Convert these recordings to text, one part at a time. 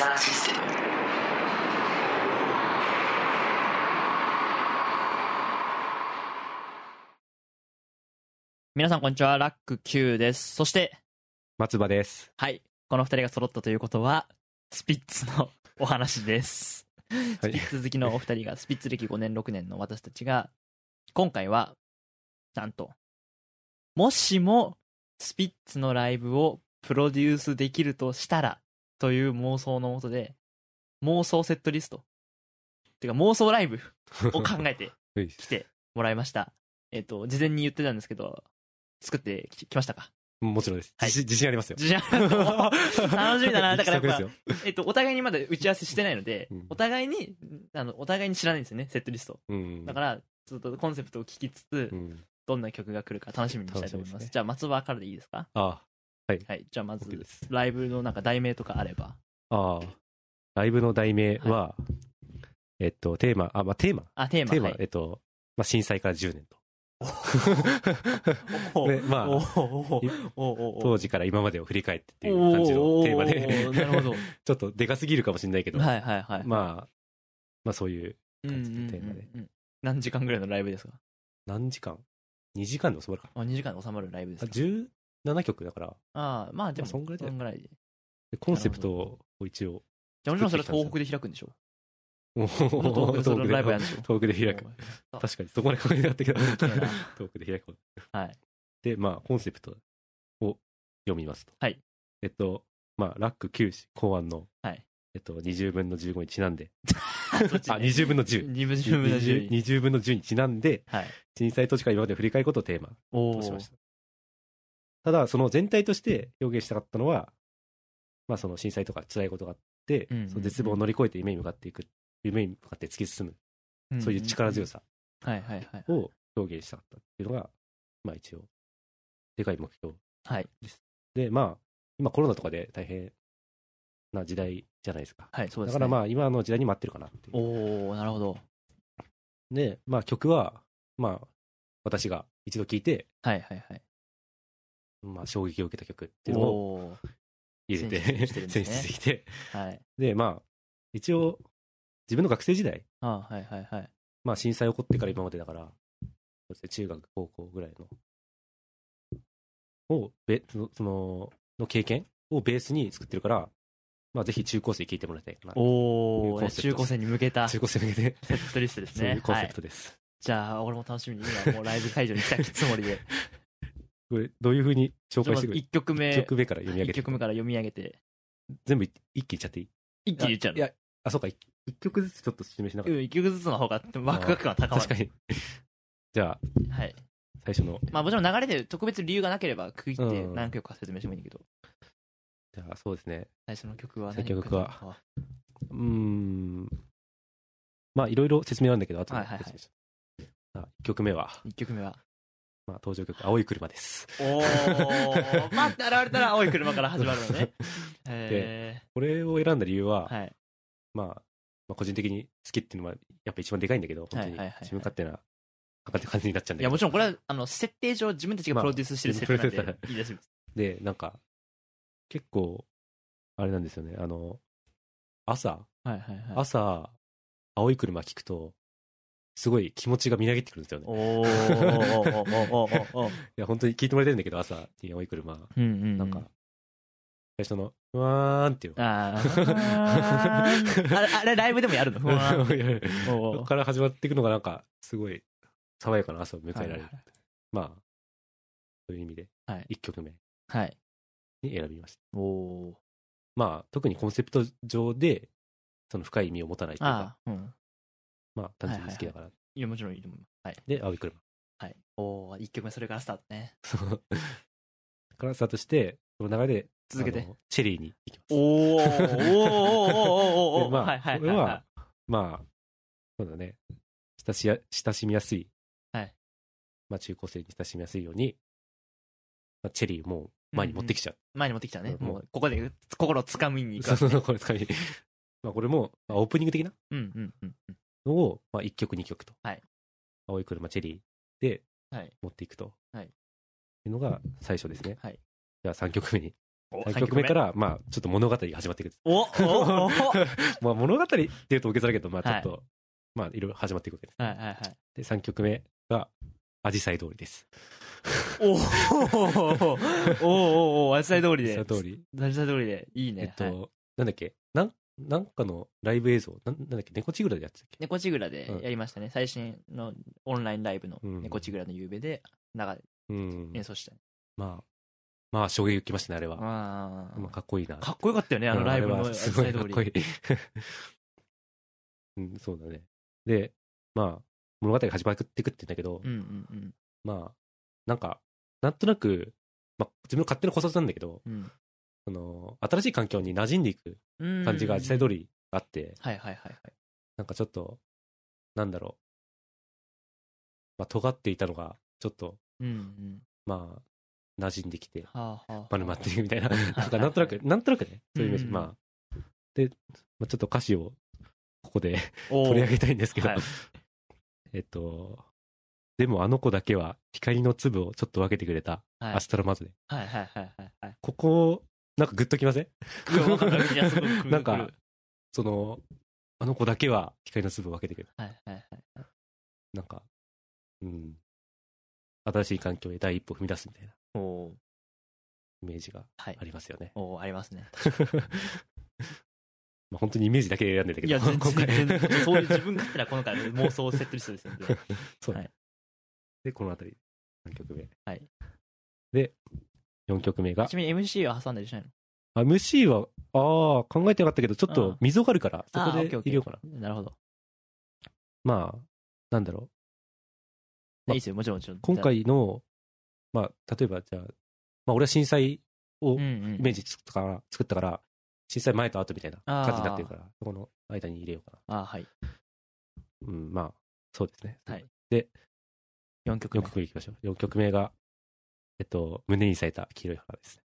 キサーシステム皆さんこんにちは、ラック Q です。そして、松葉です。はい、この二人が揃ったということは、スピッツのお話です。はいスピッ。ツ好きのお二人が、スピッツ歴5年6年の私たちが、今回は、なんと、もしも、スピッツのライブをプロデュースできるとしたら、という妄想のもとで、妄想セットリスト。てか妄想ライブを考えては いきてもらいました。えっと、事前に言ってたんですけど、作ってききましたか？もちろんです。はい自信ありますよ。自信あります 楽しみだなだからやっぱえっと、お互いにまだ打ち合わせしてないので、うんお互いに、あの、お互いに知らないんですよね、セットリスト。うん。だから、ちょっとコンセプトを聞きつつ、うん。どんな曲が来るか楽しみにしたいと思います。すねじゃあ、松葉からでいいですか？あはい。じゃあ、まず。ライブのなんか題名とかあれば。ああ。ライブの題名は、えっと、テーマ、あ、まあ、テーマ。あ、テーマ。テーマ、はいえっと、まあ、震災から10年と。おねまあ当時から今までを振り返ってっていう感じのテーマで、なるほど。ちょっとでかすぎるかもしれないけど、はいはいはい。まあ、まあそういう、うんうんうんテーマでうん何時間ぐらいのライブですか？何時間 ?2 時間で収まるかあ、2時間で収まるライブですか？17曲だから、ああ、まあでも、まあそんぐらいだよそんぐらいで。でコンセプトを一応、じゃあもちろんそれは東北で開くんでしょ？東東北でライブやるんでしょ？東北で開く。確かに、そこまで考えなかったけど、いな遠くで開く。はい。で、まあ、コンセプトを読みますと。はい。えっと、まあ、ラック9氏考案の、はい。えっと、20分の15にちなんで、あ、20分の10。二分十分の十。20分の10にちなんで、はい。震災当時から今までを振り返ることをテーマとしました。ただ、その全体として表現したかったのは、まあ、その震災とか辛いことがあって、うんうんうんその絶望を乗り越えて夢に向かっていく、夢に向かって突き進む、そういう力強さ。を表現したかったっていうのが、まあ一応、でかい目標はい。で、まあ、今コロナとかで大変な時代じゃないですか。はい、そうですね。だからまあ、今の時代に待ってるかなっていう。おおなるほど。で、まあ曲は、まあ、私が一度聴いて、はいはいはい。まあ衝撃を受けた曲っていうのを入れて、選出できて、はい。で、まあ、一応、自分の学生時代、あはいはいはい。まあ震災起こってから今までだから、そうですね、中学、高校ぐらいの、を、べその、その、の経験をベースに作ってるから、まあぜひ中高生聴いてもらいたいかな。おお中高生に向けたセ中高生向けて、ットリストですね。そういうコンセプはいトです。じゃあ、俺も楽しみに今もうライブ会場に来たつもりで。これ、どういうふうに紹介してくる1曲目、1曲目から読み上げ一て。曲目から読み上げて、全部一一気に言っちゃっていい？一気に言っちゃうの？いや、あ、そうか、一一曲ずつちょっと説明しなかっうん、一曲ずつの方がワクワク感た。高まる。確かに。じゃあ、はい。最初の、まあもちろん流れで特別理由がなければ区切ってうん何曲か説明してもいいんだけど、じゃあ、そうですね。最初の曲は最何初の曲はうーん。まあ、いろいろ説明なんだけど、後で説明しますさあ1曲目は、1曲目は？まあ、登場曲、青い車です。おー、待って現れたら青い車から始まるのね。えこれを選んだ理由は、ー、はい。まあ、まあ、個人的に好きっていうのは、やっぱ一番でかいんだけど、本当に自分勝手な、かかって感じになっちゃうんだけど。いや、もちろんこれは、あの、設定上自分たちがプロデュースしてる設定なんで、まあいすよ。で、なんか、結構、あれなんですよね、あの、朝、はいはいはい。朝、青い車聞くと、すごい気持ちがみなぎってくるんですよね。いや、本当に聞いてもらいたいんだけど、朝に青い車。うんうんうん。なんか、最初の、ふわーんっていうの。あーあれ、あれライブでもやるの？ふわ から始まっていくのがなんか、すごい、爽やかな朝を迎えられる。はいはいまあ、そういう意味で、はい1曲目はい。に選びました。おー。まあ、特にコンセプト上で、その深い意味を持たないというか。まあ、単純に好きだから。いや、もちろんいいと思います。はい。で、青い車。はい。おー、1曲目それからスタートね。そう。からスタートして、その流れで、続けてチェリーに行きます。おー、おー、おー、おー、おー、おー、でまあ、はいはいこれははいは、まあ、そうだね、親しや親しみやすい、はいまあ、中高生に親しみやすいように、まあ、チェリーをもう前に持ってきちゃう。い。前に持ってきたね。うんもう、ここで心をつかみに行くね。そうそう、これ使い。まあ、これも、まあ、オープニング的なうんうんうんうん。のを、まあ、1曲、2曲と。はい青い車、チェリーではい。持っていくと。はいいうのが最初ですね。はいじゃあ3曲目に。お3曲目か。ら、まあ、ちょっと物語が始まっていく。おおおお まあ、物語っていうと大げさだけど、まあ、ちょはいっと、まあ、いろいろ始まっていくわけです。はいはいはい。で、3曲目が、アジサイ通りです。おおおおおお、あじさい通りで。アジサイ通り。あじさい通りで。いいね。えっと、はいなんだっけ？なん、なんかのライブ映像、なんなんだっけ猫ちぐらでやってたっけ？猫ちぐらでやりましたね。最新のオンラインライブのうん猫ちぐらの夕べで、長いうん。演奏した。まあ、まあ、衝撃受けましたね、あれは。あまあ、かっこいいな。かっこよかったよね、あのライブのあれあじはすごい。かっこいい。うん、そうだね。で、まあ、物語が始まっていくって言うんだけど、うんうんまあ、なんか、なんとなく、まあ、自分の勝手な考察なんだけど、うんその、新しい環境に馴染んでいくうん。感じが実際通り。りあって、はいはいはいはい。なんかちょっと、なんだろう、まあ、尖っていたのが、ちょっと、うんうん。まあ、馴染んできて、はあはあはあ。丸まっていくみたいな、い なんかなんとなく、なんとなくね、そういうイメージ、うんまあ、で、まあ、ちょっと歌詞を、ここで取り上げたいんですけど、はい えっと、でもあの子だけは光の粒をちょっと分けてくれた、はいアストロマズで。はいはいはいはいはい。ここ、なんかグッときません？なんかその、あの子だけは光の粒を分けてくれた。はいはいはい。なんか、うん。新しい環境へ第一歩踏み出すみたいなおーイメージがはいあ。りますよね。おーありますね。まあ本当にイメージだけで選んでたけど、いや、全今回然、全然そういう自分勝手なこの回妄想をセットリストですよね。そう、はいで、この辺り、3曲目。はい。で、4曲目がち、なみに MC は挟んだりしないの？あ、MC は、ああ、考えてなかったけど、ちょっと溝があるから、そこで入れようかな。なるほど。まあ、なんだろまあいいですよ、もちろんもちろん。う。今回の、まあ、例えばじゃあ、まあ、俺は震災をうんうん、イメージ作ったから、作ったから、震災前と後みたいな感じになってるから、そこの間に入れようかあーはい。な。うん、まあ、そうですね。はいで、4曲4目。曲目いきましょう。4曲目が、えっと、胸に咲いた黄色い花ですね。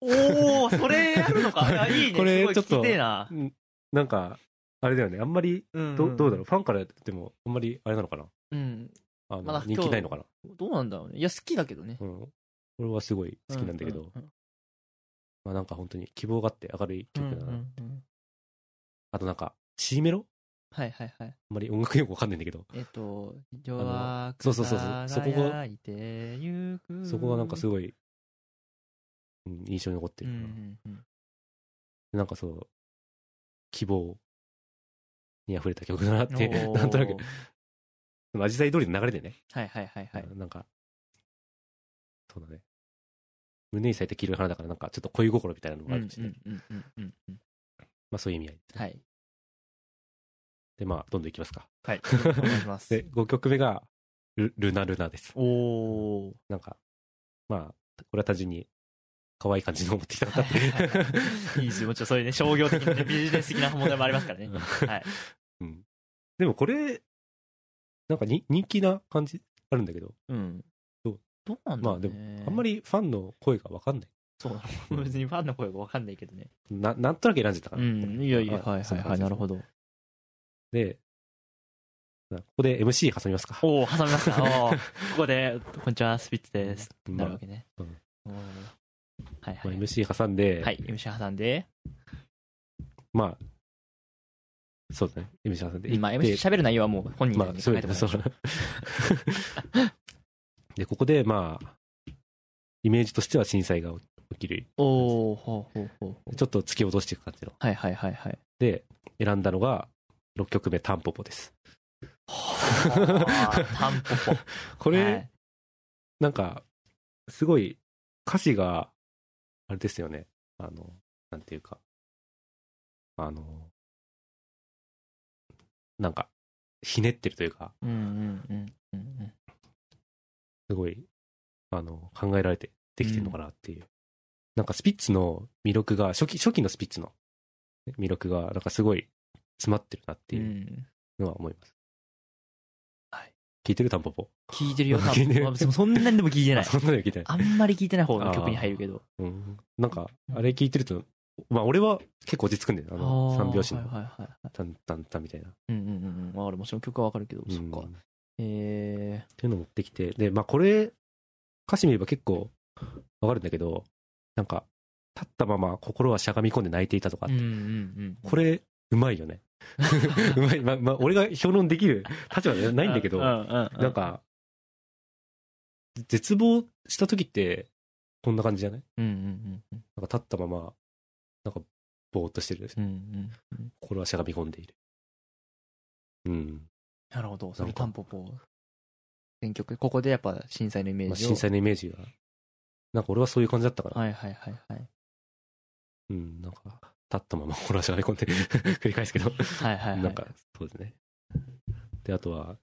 おー、それやるのか。いやいいね。これちょっとな。うんなんか、あれだよね、あんまり、うんどどうだろう、ファンからやっても、あんまりあれなのかな？うん。あの、まだ人気ないのかな？どうなんだろうね。いや、好きだけどね。うん。俺はすごい好きなんだけど、ううんまあなんか本当に希望があって明るいうん曲だな。うんうんうんあとなんか、C メロ？はいはいはい。あんまり音楽用語わかんないんだけど、えっと、弱くそうそうそうそうそこがそこがなんかすごい、うん、印象に残ってうんうるかな。んうんなんかそう、希望に溢れた曲だなって、なんとなく、そのアジサイ通りの流れでね、はいはいはいはい。なんか、そうだね。胸に咲いた黄色い花だから、なんかちょっと恋心みたいなのうんうんがあるとして、うんうんうんうん。まあそういう意味合いですね。はい。で、まあ、どんどんいきますか。はい。お願いします。で、5曲目がル、ルナルナです。おー。なんか、まあ、これは単純に、可愛い感じのを持ってきたかったってはいはいはいいいですよ。もちろんそういうね、商業的なね、ビジネス的な問題もありますからね。はい。うん。でもこれ、なんかに人気な感じあるんだけど、うん。どう？どうなんだろうね。まあであんまりファンの声がわかんない。そう。別にファンの声がわかんないけどね。な、なんとなく選んじゃったかうら。ん。いやいや、あはいはいはい。なるほど。で、ここで MC 挟みますか。おお挟みました。おーここで、こんにちは、スピッツです。まあなるわけね。うんおーはいまあはい。MC 挟んで、はい、MC 挟んで、まあ、そうだね。MC 挟んで行って。まあ MC 喋る内容はもう本人まあ、にそう考えてもらいましょそう。で、ここで、まあ、イメージとしては震災が起きる。おおほうほうほうほう。ちょっと突き落としていく感じの。はいはいはいはい。で、選んだのが、6曲目、タンポポです。はあタンポポ。これ、はいなんか、すごい歌詞が、あれですよね。あの、なんていうか、あの、なんか、ひねってるというか、うんうんうんうんうん。すごい、あの、考えられてできてるのかなっていう。なんかスピッツの魅力が、初期、初期のスピッツの魅力が、なんかすごい詰まってるなってういうんのは思います。はい。聞いてるタンポポ？聞いてるよ、多 聞いてる分。まあそんなにでも聞いてないあ。そんなの聞いてない。あんまり聞いてない方の曲に入るけど。うん。なんか、あれ聞いてると、まあ俺は結構落ち着くんだよ。あの、三拍子の、はいはいはいはい。タンタンタンみたいな。うんうんうんうん。わかる。もちろん曲はわかるけど、そっかうん。えっていうのを持ってきて、で、まあこれ、歌詞見れば結構わかるんだけど、なんか、立ったまま心はしゃがみ込んで泣いていたとかー。うんうんうん。これ、うまいよね。う まい。まあ、まあ、俺が評論できる立場じゃないんだけど、なん、か、絶望した時って、こんな感じじゃない？うんうんうんうん。なんか立ったまま、なんか、ぼーっとしてる。うんうんうん。心はしゃがみ込んでいる。うん。なるほど。それタンポポ。選曲。ここでやっぱ震災のイメまあ、ージを。震災のイメージが、なんか俺はそういう感じだったから、はいはいはいはい。うん、なんか、立ったまま心はしゃがみ込んで、繰り返すけど、はいはいはい。なんか、そうですね。で、あとは、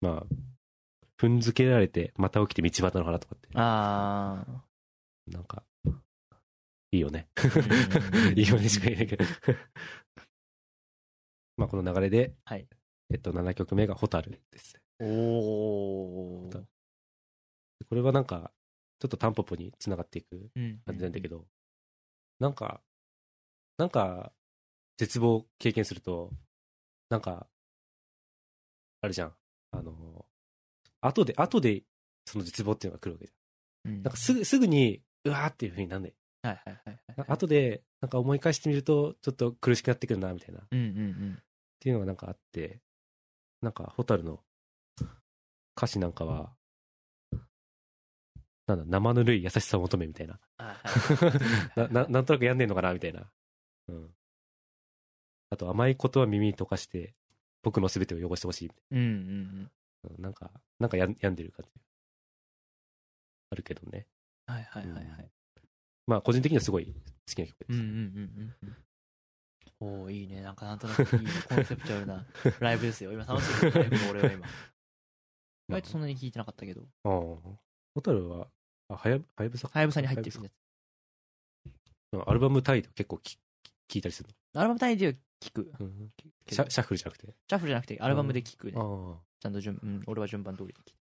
まあ、踏んづけられて、また起きて道端の花とかって、あなんか、いいよね。ー。いいよねしか言えないけど。まあ、この流れで、はいえっと、7曲目がホタルです。おー。これはなんか、ちょっとタンポポに繋がっていくうん感じなんだけど、なんか、なんか、絶望を経験すると、なんか、あれじゃん。あの、後で、後で、その絶望っていうのが来るわけじうんゃん。なんかすぐ、すぐに、うわーっていう風になんない。はいはいはいはい。後で、なんか思い返してみると、ちょっと苦しくなってくるな、みたいな。っうんうんうん。ていうのがなんかあって、なんか、ホタルの歌詞なんかは、なんだ、生ぬるい優しさを求めみたいな。なななんとなくやんねんのかなみたいな。うん。あと、甘いことは耳に溶かして、僕の全てを汚してほしい。うんうんうん。うんなんか、なんかやん病んでる感じ。あるけどね。はいはいはいはい。まあ、個人的にはすごい好きな曲です。うんうんうんうんうん。おおいいね。なんかなんとなくいいコンセプチュアルな ライブですよ。今楽しみにライブの俺は今。意外とそんなに聞いてなかったけど。ああ。ホタルは、あ、はや、はやぶさはやぶさに入ってるやつ。うんアルバムタイト結構き聞いたりするアルバム単位では聞く。の。うんシャシャッフルじゃなくて？シャッフルじゃなくてアルバムで聞くね。あちゃんと順、うん、俺は順番通りで聞く。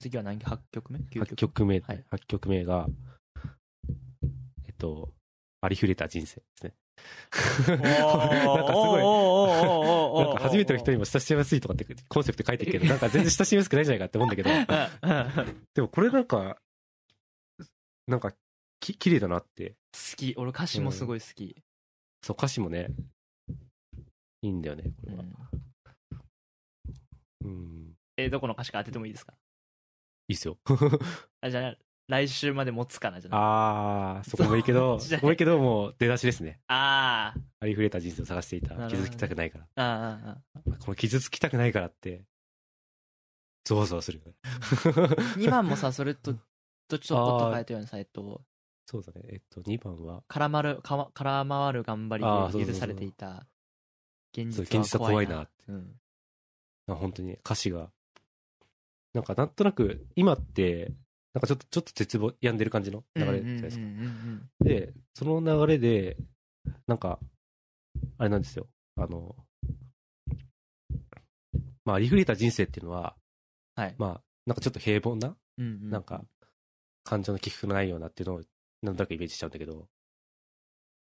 次は何 ?8 曲目？あ。?9 8曲曲目、はい8曲目が、えっと、ありふれた人生ですね。なんかすごい、なんか初めての人にも親しみやすいとかってコンセプト書いてるけど、なんか全然親しみやすくないじゃないかって思うんだけど、でもこれなんか、なんか、き、綺麗だなって。好き。俺歌詞もすごい好き。そう、歌詞もね、いいんだよね、こうれは。んうん。え、どこの歌詞か当ててもいいですか？いいっすよ。あ、じゃあ、来週まで持つかな、じゃあ。あー、そこもいいけど、そこもいいけど、もう出だしですね。あーありふれた人生を探していた。傷つきたくないから。あー、あーあこの傷つきたくないからって、ゾワゾワするよね。ー。2番もさ、それと、とちょっと変えたようなさ、えっと、そうだね。えっと、2番は、絡まる、かわ絡まる頑張りで許されていた。現実現実は怖いなはうん。あ本当に歌詞が、なんかなんとなく、今って、なんかちょっと、ちょっと絶望、病んでる感じの？流れじゃないですか。で、その流れで、なんか、あれなんですよ。あの、まあ、ありふれた人生っていうのは、はい。まあ、なんかちょっと平凡な、うんうんなんか、感情の起伏のないようなっていうのを、なんとなくイメージしちゃうんだけど、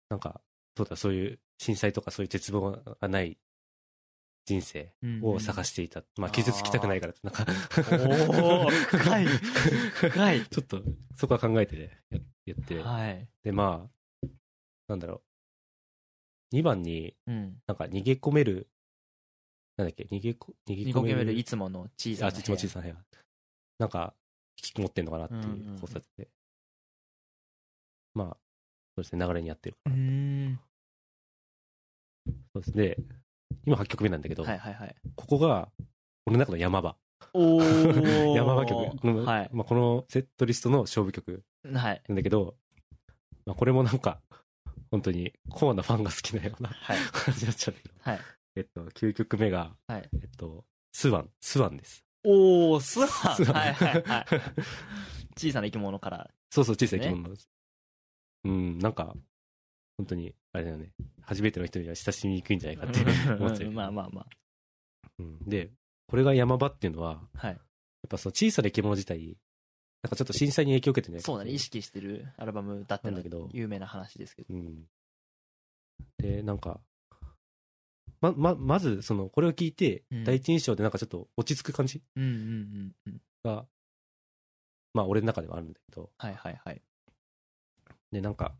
なんか、そうだ、そういう震災とかそういう絶望がない人生を探していた。まあ、傷つきたくないからって、なんか、おー深い深い ちょっと、そこは考えてね、ややって、はい。で、まあ、なんだろう。2番に、うん。なんか逃げ込める、なんだっけ、逃げこ、逃げニコケメルいつもの小さなあ、部屋。ちも小さな部屋。なんか、引きこもってんのかなっていうんうんうんう考察で。まあ、そうですね、流れにやってる。うーん。そうですね。今8曲目なんだけど、はいはいはい。ここが、俺の中の山場。おー 山場曲の、はい。まあ、このセットリストの勝負曲はい。なんだけど、まあ、これもなんか、本当にコアなファンが好きなようなはい。感じになっちゃうんだけど、はい。えっと、9曲目が、はい。えっと、スワン、スワンです。おー、スワン。スワンはいはいはい。小さな生き物から。そうそう、小さい生き物なんです。うん、なんか、本当に、あれだよね、初めての人には親しみにくいんじゃないかって思っちゃう。まあまあまうん、で、これが山場っていうのは、あ。はい。やっぱその小さな生き物自体、なんかちょっと震災に影響を受けてね。そうだね。意識してるアルバムだってのはなんだけど有名な話ですけど。うん。で、なんか、ま、ま、まず、その、これを聞いてうん、第一印象でなんかちょっと落ち着く感じうんうんうんうん。が、まあ、俺の中ではあるんだけど、はいはいはい。で、なんか、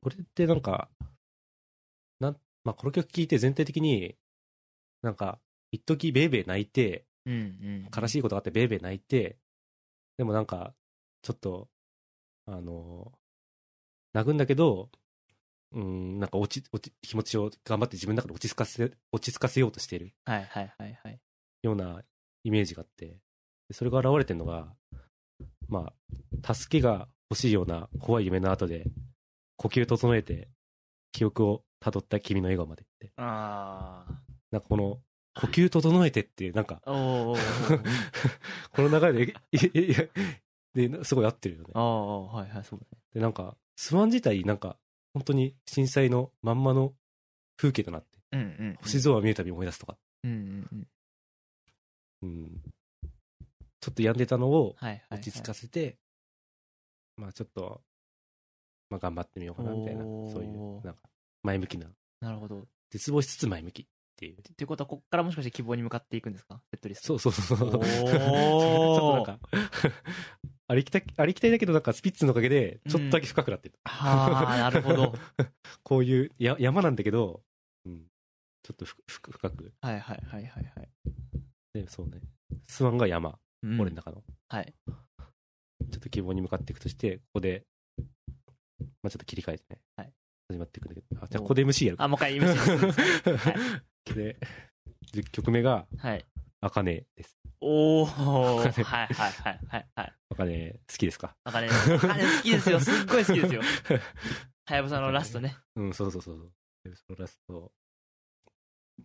これってなんか、なん、まあ、この曲聴いて全体的に、なんか、一時ベーベー泣いて、うんうん。悲しいことがあってベーベー泣いて、でもなんか、ちょっと、あの、泣くんだけど、うん、なんか落ち、落ち、気持ちを頑張って自分の中で落ち着かせ、落ち着かせようとしているはいはいはいはい。ようなイメージがあって、でそれが現れてるのが、まあ、助けが欲しいような怖い夢の後で、呼吸整えて、記憶を辿った君の笑顔までって。あなんかこの、呼吸整えてっていう、なんか。この流れで、いいいいで、すごい合ってるよねあ。あ、はいはい、そうだね。で、なんか、スワン自体、なんか、本当に震災のまんまの風景となって、うんうん。星空を見るたび思い出すとか、うんうんうん。うん。ちょっと病んでたのをはいはいはい。まあちょっと、まあ頑張ってみようかな、みたいな、そういう、なんか、前向きな、なるほど。っ絶望しつつ前向きっていう。ていうことは、こっからもしかして希望に向かっていくんですか？セットリスト。そうそうそう ちょっとなんか、ありきたい、ありきたいだけど、なんかスピッツのおかげで、ちょっとだけ深くなってる。はあ、なるほど。こういうや山なんだけど、うん、ちょっとふふ深く。はいはいはいはいはい。で、そうね。スワンが山、うん俺の中の。はい。ちょっと希望に向かっていくとして、ここで、まあちょっと切り替えてね。はい始まっていくんだけど。あ、じゃあここで MC やるか。あ、もう一回言います。はいで、10曲目が、はい。あかねです。おー。はいはいはいはいはい。あかね好きですか？あかね、あかね好きですよ。すっごい好きですよ。はやぶさのラストね。うん、そうそうそうそう。でそのラスト、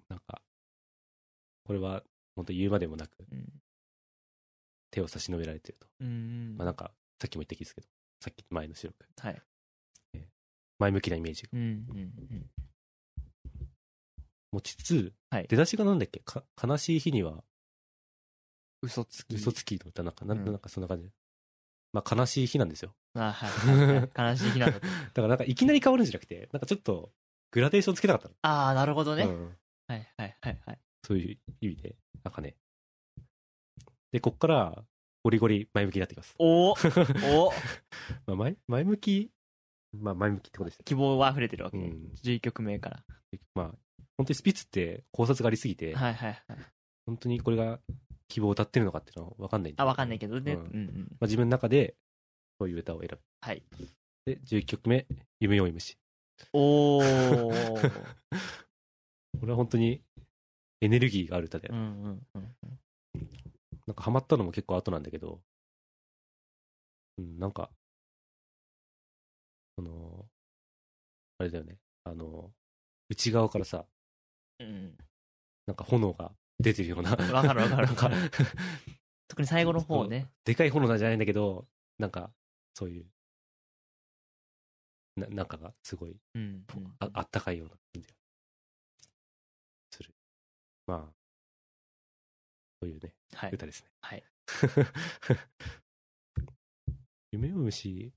なんか、これは、本当言うまでもなく、うん。手を差し伸べられてると。うん。まあなんか、さっきも言った気ですけど、さっき前の収録。はい。前向きなイメージがうんうんうん。持ちつつ、はい出だしがなんだっけ？か悲しい日には嘘つき。嘘つきの歌なんか、なんうんなんかそんな感じ。まあ悲しい日なんですよ。あ、はい。悲しい日なんだと。だからなんかいきなり変わるんじゃなくて、なんかちょっとグラデーションつけたかったの。ああ、なるほどね。うんはいはいはいはい。そういう意味で、なんかね。で、こっから、ゴリゴリ前向きになってきます。おー おまあ前、前向き、まあ前向きってことですよ。希望は溢れてるわけね。うん。11曲目から。まあ、本当にスピッツって考察がありすぎて、はいはいはい。本当にこれが希望を歌ってるのかっていうのは分かんないんだあ、わかんないけどね。ううんんうん。まあ、自分の中で、そういう歌を選ぶ。はい。で、11曲目、夢追い虫。おー。これは本当にエネルギーがある歌で、うんうんうん。なんかハマったのも結構後なんだけど、うん、なんか、その、あれだよね、あの、内側からさ、うん。なんか炎が出てるような。わかるわかるなんか、特に最後の方ね。でかい炎なんじゃないんだけど、なんか、そういう、ななんかがすごいうんうん。ああったかいような感じがする。まあ、そういうね、はい。歌ですね。はい。夢追い虫、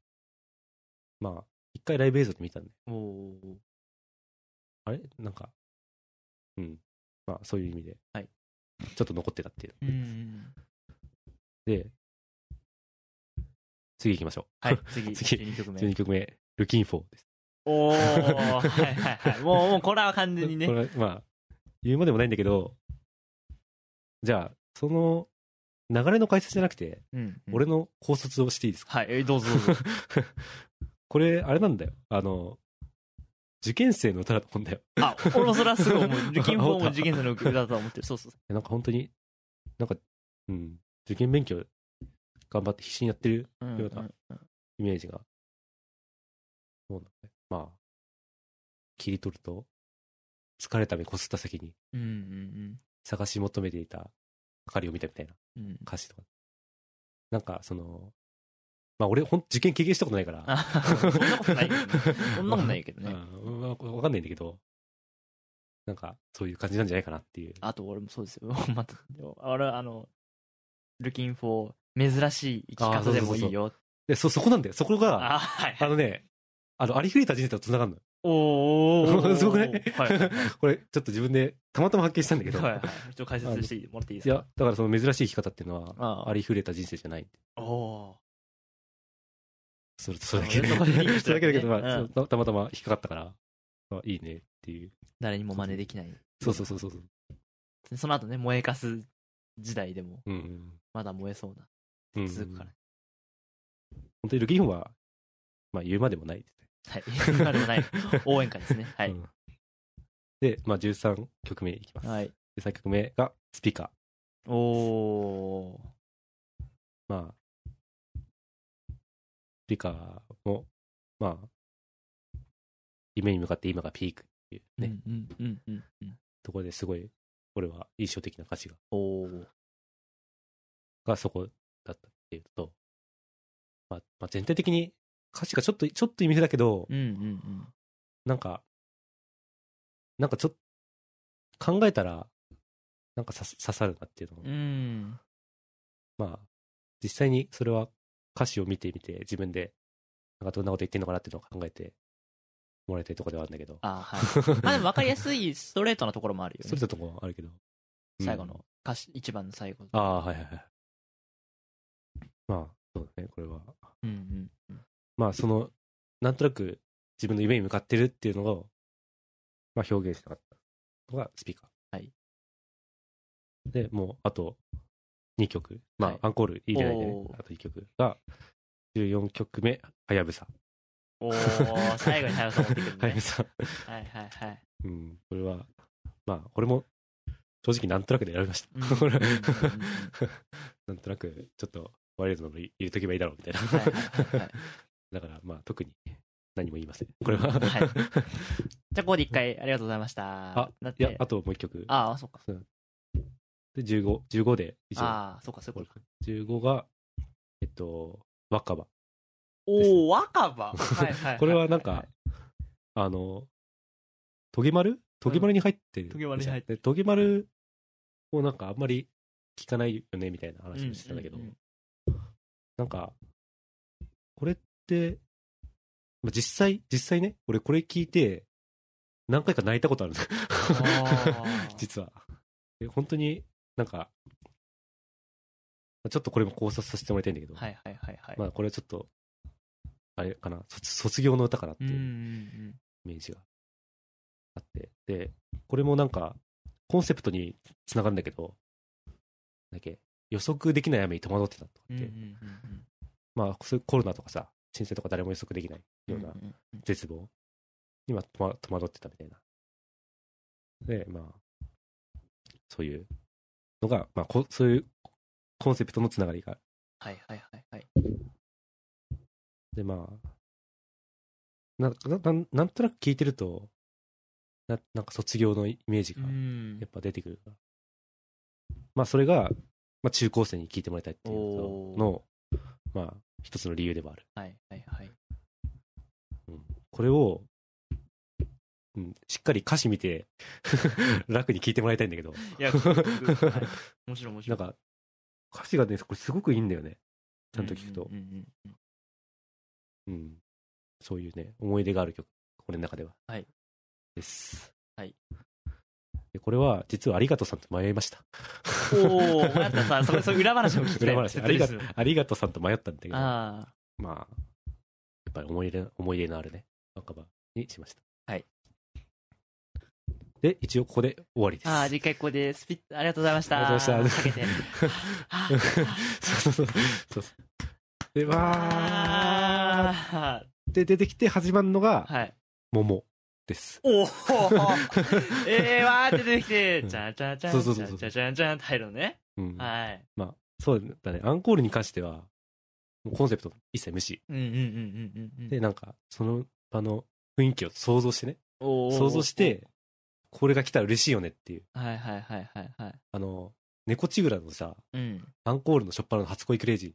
まあ、一回ライブ映像で見たんで、おー。あれ？なんか、うん。まあ、そういう意味で、はいちょっと残ってたっていう。う。で、次行きましょはい、次、次12曲う。目。12曲目、Looking for です。おー。はいはいはい。もう、もうこれは完全にね こ。れ、まあ、言うまでもないんだけど、じゃあ、その、流れの解説じゃなくて、うんうん。俺の考察をしていいですか、はい、えどうぞどうぞ。これ、あれなんだよ。あの、受験生の歌だと思うんだよ。あ、俺もそれはすごい思う。受験法も受験生の歌だと思ってる。そうそう。なんか本当に、なんか、うん、受験勉強頑張って必死にやってるうんようなイメージが。そうだね。まあ、切り取ると、疲れた目こすった先にうんうん探し求めていた明かりを見たみたいな。歌詞とか。なんか、その、まあ俺、ほん、受験経験したことないから。あそんなことないけどね。そんなことないけどね。うんわわかんないんだけど、なんか、そういう感じなんじゃないかなっていう。あと俺もそうですよ。また、俺はあの、looking for 珍しい生き方でもいいよ。で、そ、そこなんだよ。そこが、あ、はい。あのね、あの、ありふれた人生と繋がるのよ。おー。すごくないはい。これ、ちょっと自分で、たまたま発見したんだけど、はいはい。ちょっと解説してもらっていいですか？いや、だからその珍しい生き方っていうのは、あありふれた人生じゃない。おー。それそれだけあそれだけそれだけだけど、まあ、うんたたまたま引っかかったから、あいいねっていう。誰にも真似できない。そうそうそうそうその後ね、燃えかす時代でも、うんまだ燃えそうな。うん。続くから。本当にルキンフは、まあ言うまでもないですね。はい。ない。応援歌ですね。はい。うんで、まあ13曲目いきます。はい。13曲目がスピーカー。おー。まあ、スピーカーも、まあ、夢に向かって今がピークっていうね、うんうんうんうんうん。ところですごい、俺は印象的な歌詞が、おー。がそこだったっていうのと、まあ、まあ、全体的に歌詞がちょっと、ちょっと意味不だけど、うんうんうん。なんか、なんかちょっと、考えたら、なんかさ刺さるなっていうのを、うん。まあ、実際にそれは歌詞を見てみて、自分で、なんかどんなこと言ってんのかなっていうのを考えてもらいたいところではあるんだけど、あはい。まあでも分かりやすいストレートなところもあるよねそれ。だとこはあるけど。うん最後の歌詞、一番の最後。ああ、はいはいはい。まあ、そうだね、これは。うんうんうん。まあ、その、なんとなく自分の夢に向かってるっていうのを、まあ、表現したかったのがスピーカー。はい。で、もう、あと2曲。まあ、はいアンコール入れないでねあと1曲が、14曲目、はやぶさ。おー、最後に早さ持ってくるねはやぶ。さ。はいはいはい。うん、これは、まあ、これも、正直なんとなくで選びました。なんとなく、ちょっと、ワイルドの入れとけばいいだろうみたいな。はいはいはいはいだから、まあ、特に何も言いません。これは。はい じゃあ、ここで一回ありがとうございました。あだっいや、て、あともう一曲。ああ、そうか。で、15、15で以上。ああ、そうか、そういうことか。15が、えっと、若葉。おお、若葉。はいはい。これはなんか、あの、トゲ丸？トゲ丸に入ってる。トゲ丸に入ってる。トゲ丸をなんかあんまり聞かないよね、みたいな話をしてたんだけど、うんうんうんなんか、これまあ実際、実際ね、俺これ聞いて、何回か泣いたことある。んです実は。で本当になんか、まあちょっとこれも考察させてもらいたいんだけど、はいはいはいはい。まあこれはちょっと、あれかな、卒卒業の歌かなっていううん。イメージがあって、で、これもなんか、コンセプトにつながるんだけど、だっけ、予測できない雨に戸惑ってたとかって、うんうんうんうん。まあそういうコロナとかさ、震災とか誰も予測できないような絶望にま戸惑ってたみたいな。で、まあ、そういうのが、まあこ、そういうコンセプトのつながりがある。はいはいはいはい。で、まあ、なななんなんとなく聞いてるとな、なんか卒業のイメージがうんやっぱ出てくるから。まあ、それが、まあ、中高生に聞いてもらいたいっていうの、まあ、一つの理由ではある。はいはいはい。うん、これを、うん、しっかり歌詞見て、楽に聞いてもらいたいんだけど、いや、はいもちろんもちろん。なんか、歌詞がね、これすごくいいんだよね。ちゃんと聞くと。うん。そういうね、思い出がある曲、俺の中では。はい。です。はい。でこれは、実はありがとうさんと迷いました。おお、またさ、それ、それ裏話も聞きたい。裏話ありが説明するありがとうさんと迷ったんだけど、あまあ、やっぱり思い入れ、思い入れのあるね、若葉にしました。はい。で、一応ここで終わりです。あ、ああ、次回ここでスピッ、ありがとうございました。ありがとうございましたかけて。はそうそうそう。そうそうで、わあーって出てきて始まるのが、はい。桃です。おお えー、わーって出てきて、うんじゃんじゃんじゃん、じゃんじゃんじゃんって入るのね。うん。はい。まあ、そうだね。アンコールに関しては、コンセプト一切無視。うんうんうんうんうんうん。で、なんか、その場の雰囲気を想像してね。想像して、これが来たら嬉しいよねっていう。はいはいはいはいはい。あの、猫ちぐらのさ、うん。アンコールの初っ端の初恋クレイジ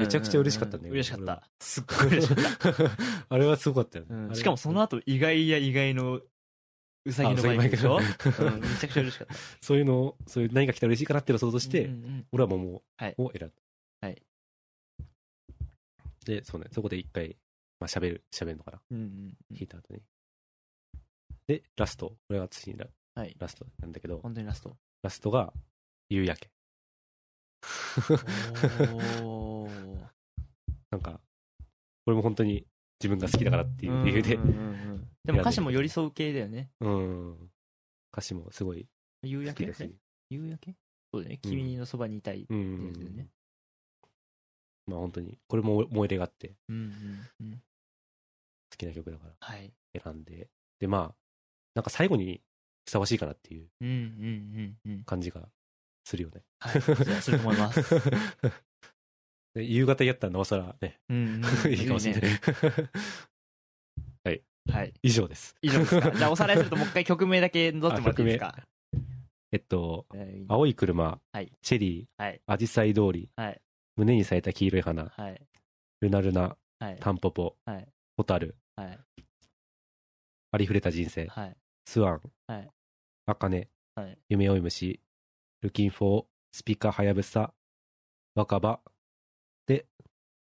めちゃくちゃ嬉しかったねうん嬉しかった。すっごい嬉しかった。ー。あれはすごかったよね。しかもその後意外や意外のうさぎのバイクでしょ？あうんめちゃくちゃ嬉しかった。そういうのを、そういう何が来たら嬉しいかなっていうのを想像して、俺は桃はいを選んだ。はい。で、そうね、そこで一回、まあ喋る、喋るのかな。うんうんうん弾いた後に。で、ラスト。これが次にラはい。ラストなんだけど、本当にラスト。ラストが、夕焼け。なんか、これも本当に自分が好きだからっていう理由ででも歌詞も寄り添う系だよね。うん。歌詞もすごい夕焼け？夕焼け？そうだよね。うん君のそばにいたい。うんってやつだよねまあ本当に、これも思い入れがあって。好きな曲だからはい。選んで。で、まあ、なんか最後にふさわしいかなっていう。感じがするよね。はい。すると思います。で夕方やったらなおさらね、うんうん。いいかもしれない。ね はい。以上です。以上ですか？じゃあおさらいするともう一回曲名だけ取ってもらっていいですか？えっと、はい青い車、はいチェリー、はい。アジサイ通り、はい。胸に咲いた黄色い花、はい。ルナルナ、はい。タンポポ、はい。ホタル、はい。ありふれた人生、はい。スワン、はい。アカネ、はい。夢追い虫、ルキンフォー、スピカハヤブサ、若葉、で、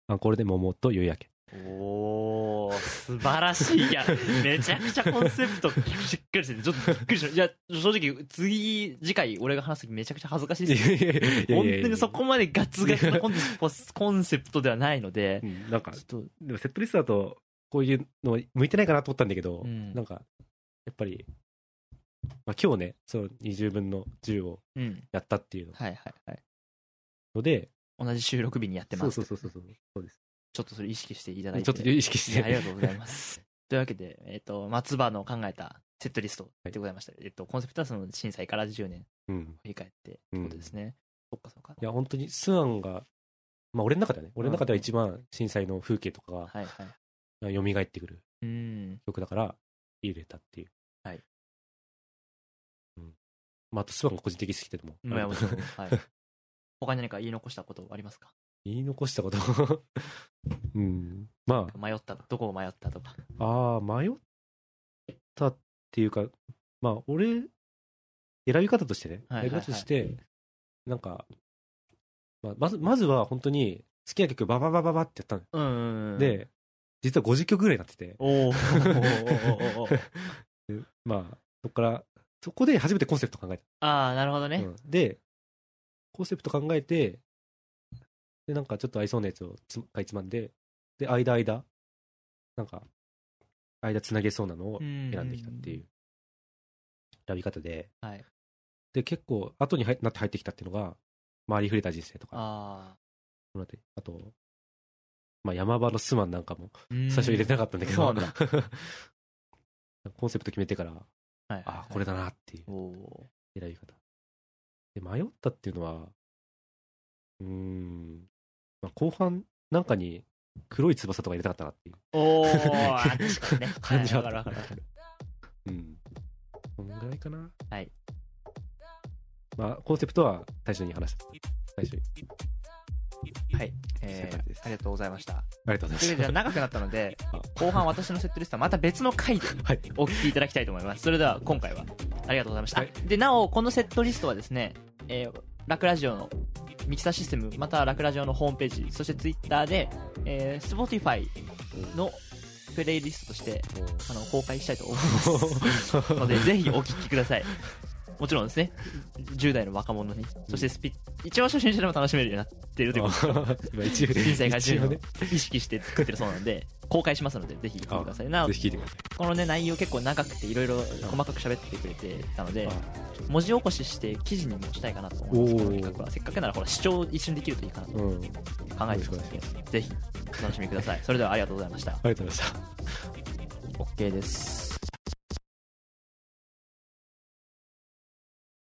アンコールで桃と夕焼け。おー、素晴らしい。いや、めちゃくちゃコンセプトしっかりしてて、ちょっとびっくりしました。いや、正直、次、次回俺が話すときめちゃくちゃ恥ずかしいです。いやいやいやいや本当にそこまでガツガツなコンセプトコンセプトではないのでう、んなんか、ちょっと、でもセットリストだと、こういうの向いてないかなと思ったんだけど、うんなんか、やっぱり、まあ、今日ね、その20分の10をうん。やったっていうはいはいはい。ので、同じ収録日にやってます。そうそうそうそうそうです。ちょっとそれ意識していただいて。ちょっと意識しありて。がとうございます。というわけで、えっ、と、松葉の考えたセットリストでございました。えっ、と、コンセプトはその震災から10年うん。振り返ってってことですね。そっかそっか。いや、本当にスワンが、まあ俺の中ではね、俺の中では一番震災の風景とかがはいはい。蘇ってくるうん。曲だから入れたっていう。まああとスワンが個人的に好きっていうのもある。まあもちろん。はい。他に何か言い残したことありますか？言い残したことうん。ま迷った、どこを迷ったとか。あ、ああ、迷ったっていうか、まあ俺、選び方としてね、はいはいはい選び方として、なんか、まあ、まず、まずは本当に好きな曲バババババってやったの。うんうんうん。、で、実は50曲ぐらいになってて、おまあ、そこから、そこで初めてコンセプト考えた。ああ、なるほどね。うん。で、コンセプト考えて、で、なんかちょっと合いそうなやつをつかいつまんで、で、間間、なんか、間つなげそうなのを選んできたっていう選び方で、はい。で、結構、後に入なって入ってきたっていうのが、周り触れた人生とか、ああと、まあ、山場のスマンなんかも、あ。最初入れてなかったんだけど、コンセプト決めてから、はいはいはい。ああ、これだなっていう選び方。で、迷ったっていうのは、うーん、まあ、後半なんかに黒い翼とか入れたかったなっていう。ー。おお 確かにね。感じはあったはいわかるわかるわかるうん。そんぐらいかな。はい。まあ、コンセプトは最初に話した。最初に。はい。えー、ありがとうございました。ありがとうございまし長くなったのであ、後半私のセットリストはまた別の回で。お聞きいただきたいと思います。それでは今回はありがとうございました。はいあで、なお、このセットリストはですね、えー、ラクラジオのミキサーシステム、またはラクラジオのホームページ、そしてツイッターで、えー、Spotify のプレイリストとして、あの、公開したいと思います。ので、ぜひお聞きください。もちろんですね、10代の若者に、そしてスピ一応初心者でも楽しめるようになっているということ今一応、人生が10を一応ね。意識して作ってるそうなので、公開しますので、ぜひ聞いてください。なおぜ、ひ聞いてください。このね、内容結構長くて、いろいろ細かく喋ってくれてたので、あ文字起こしして記事にもしたいかなと思うんです、おーこの企画は。せっかくなら、ほら、視聴一緒にできるといいかなとうん。考えてますので、ぜひ、お楽しみください。それではありがとうございました。ありがとうございました。OK です。